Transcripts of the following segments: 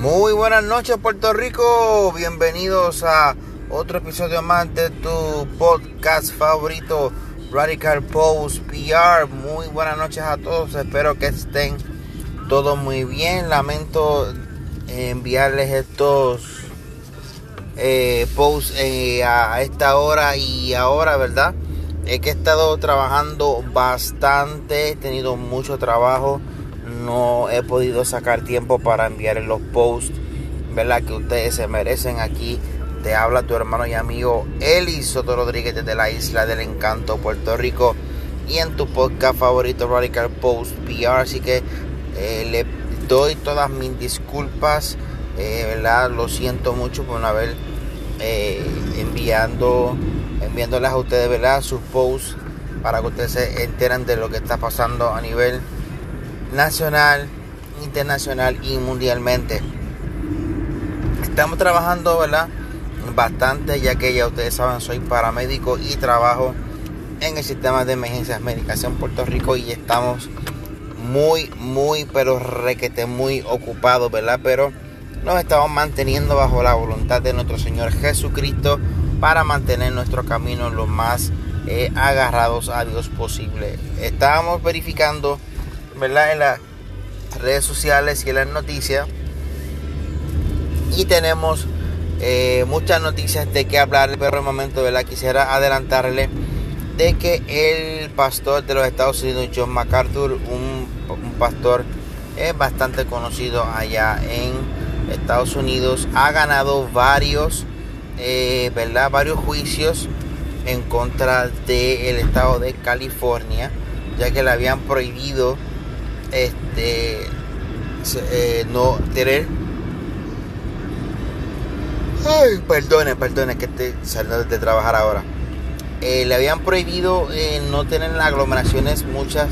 Muy buenas noches Puerto Rico, bienvenidos a otro episodio más de tu podcast favorito Radical Post PR. Muy buenas noches a todos, espero que estén todos muy bien. Lamento enviarles estos eh, posts eh, a esta hora y ahora, ¿verdad? Es que he estado trabajando bastante, he tenido mucho trabajo no he podido sacar tiempo para enviar los posts, ¿verdad? Que ustedes se merecen aquí. Te habla tu hermano y amigo Eli Soto Rodríguez desde la isla del encanto, Puerto Rico. Y en tu podcast favorito, Radical Post PR. Así que eh, le doy todas mis disculpas, eh, ¿verdad? Lo siento mucho por no haber eh, enviando, enviándoles a ustedes, ¿verdad? Sus posts para que ustedes se enteren de lo que está pasando a nivel nacional, internacional y mundialmente. Estamos trabajando, ¿verdad? Bastante, ya que ya ustedes saben, soy paramédico y trabajo en el sistema de emergencias médicas en Puerto Rico y estamos muy, muy, pero requete muy ocupados, ¿verdad? Pero nos estamos manteniendo bajo la voluntad de nuestro Señor Jesucristo para mantener nuestro camino lo más eh, agarrados a Dios posible. Estábamos verificando ¿verdad? en las redes sociales y en las noticias. Y tenemos eh, muchas noticias de qué hablar, pero el momento ¿verdad? quisiera adelantarle de que el pastor de los Estados Unidos, John MacArthur, un, pastor es bastante conocido allá en Estados Unidos, ha ganado varios, eh, ¿verdad? varios juicios en contra del estado de California, ya que le habían prohibido este eh, no tener ay perdone perdone que estoy saliendo de trabajar ahora. Eh, le habían prohibido eh, no tener aglomeraciones muchas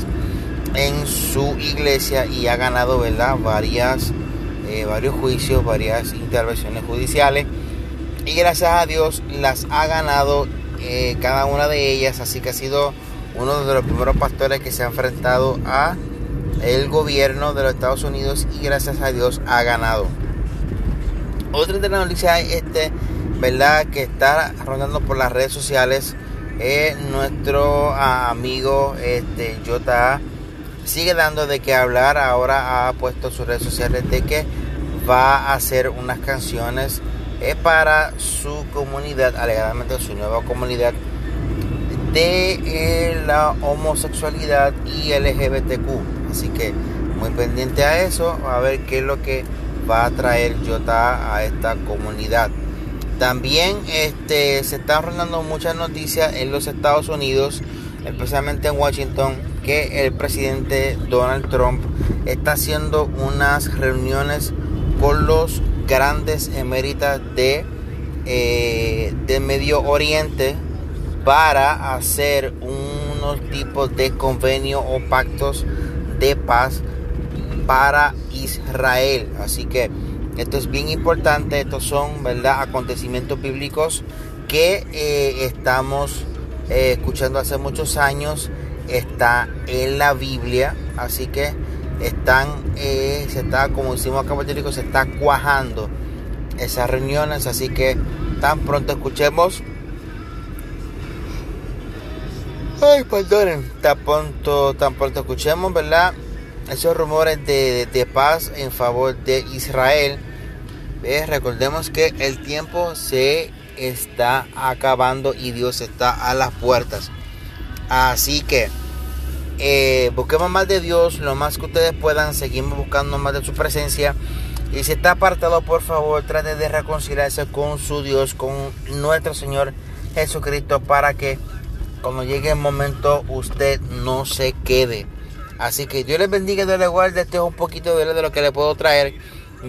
en su iglesia y ha ganado verdad varias varios juicios varias intervenciones judiciales. Y gracias a Dios las ha ganado cada una de ellas. Así que ha sido uno de los primeros pastores que se ha enfrentado a el gobierno de los Estados Unidos y gracias a Dios ha ganado. Otra de las noticias este, ¿verdad? Que está rondando por las redes sociales es nuestro amigo este, Jota sigue dando de qué hablar. Ahora ha puesto sus redes sociales de que va a hacer unas canciones eh, para su comunidad, alegadamente su nueva comunidad de eh, la homosexualidad y LGBTQ. Así que muy pendiente a eso, a ver qué es lo que va a traer Jota a esta comunidad. También este, se están rondando muchas noticias en los Estados Unidos, especialmente en Washington, que el presidente Donald Trump está haciendo unas reuniones con los grandes eméritas de, eh, de Medio Oriente para hacer unos tipos de convenio o pactos de paz para Israel. Así que esto es bien importante, estos son ¿verdad? acontecimientos bíblicos que eh, estamos eh, escuchando hace muchos años, está en la Biblia, así que están, eh, se está, como decimos acá en se está cuajando esas reuniones, así que tan pronto escuchemos Ay, perdonen, tan pronto, tan pronto escuchemos, ¿verdad? Esos rumores de, paz en favor de Israel. Recordemos que el tiempo se está acabando y Dios está a las puertas. Así que eh, busquemos más de Dios, lo más que ustedes puedan, seguimos buscando más de su presencia. Y si está apartado, por favor, trate de reconciliarse con su Dios, con nuestro Señor Jesucristo, para que cuando llegue el momento usted no se quede. Así que Dios les bendiga, Dios les guarde. Este es un poquito de lo que le puedo traer.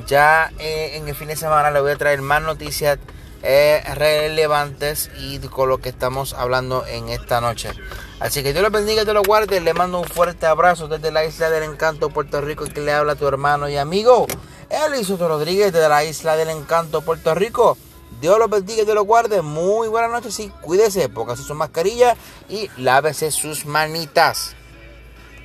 Ya eh, en el fin de semana le voy a traer más noticias eh, relevantes y con lo que estamos hablando en esta noche. Así que Dios les bendiga, Dios los guarde. Le mando un fuerte abrazo desde la isla del encanto, Puerto Rico, que le habla tu hermano y amigo, Elisoto Rodríguez, de la isla del encanto, Puerto Rico. Dios los bendiga y Dios los guarde. Muy buenas noches y cuídese, póngase su mascarilla y lávese sus manitas.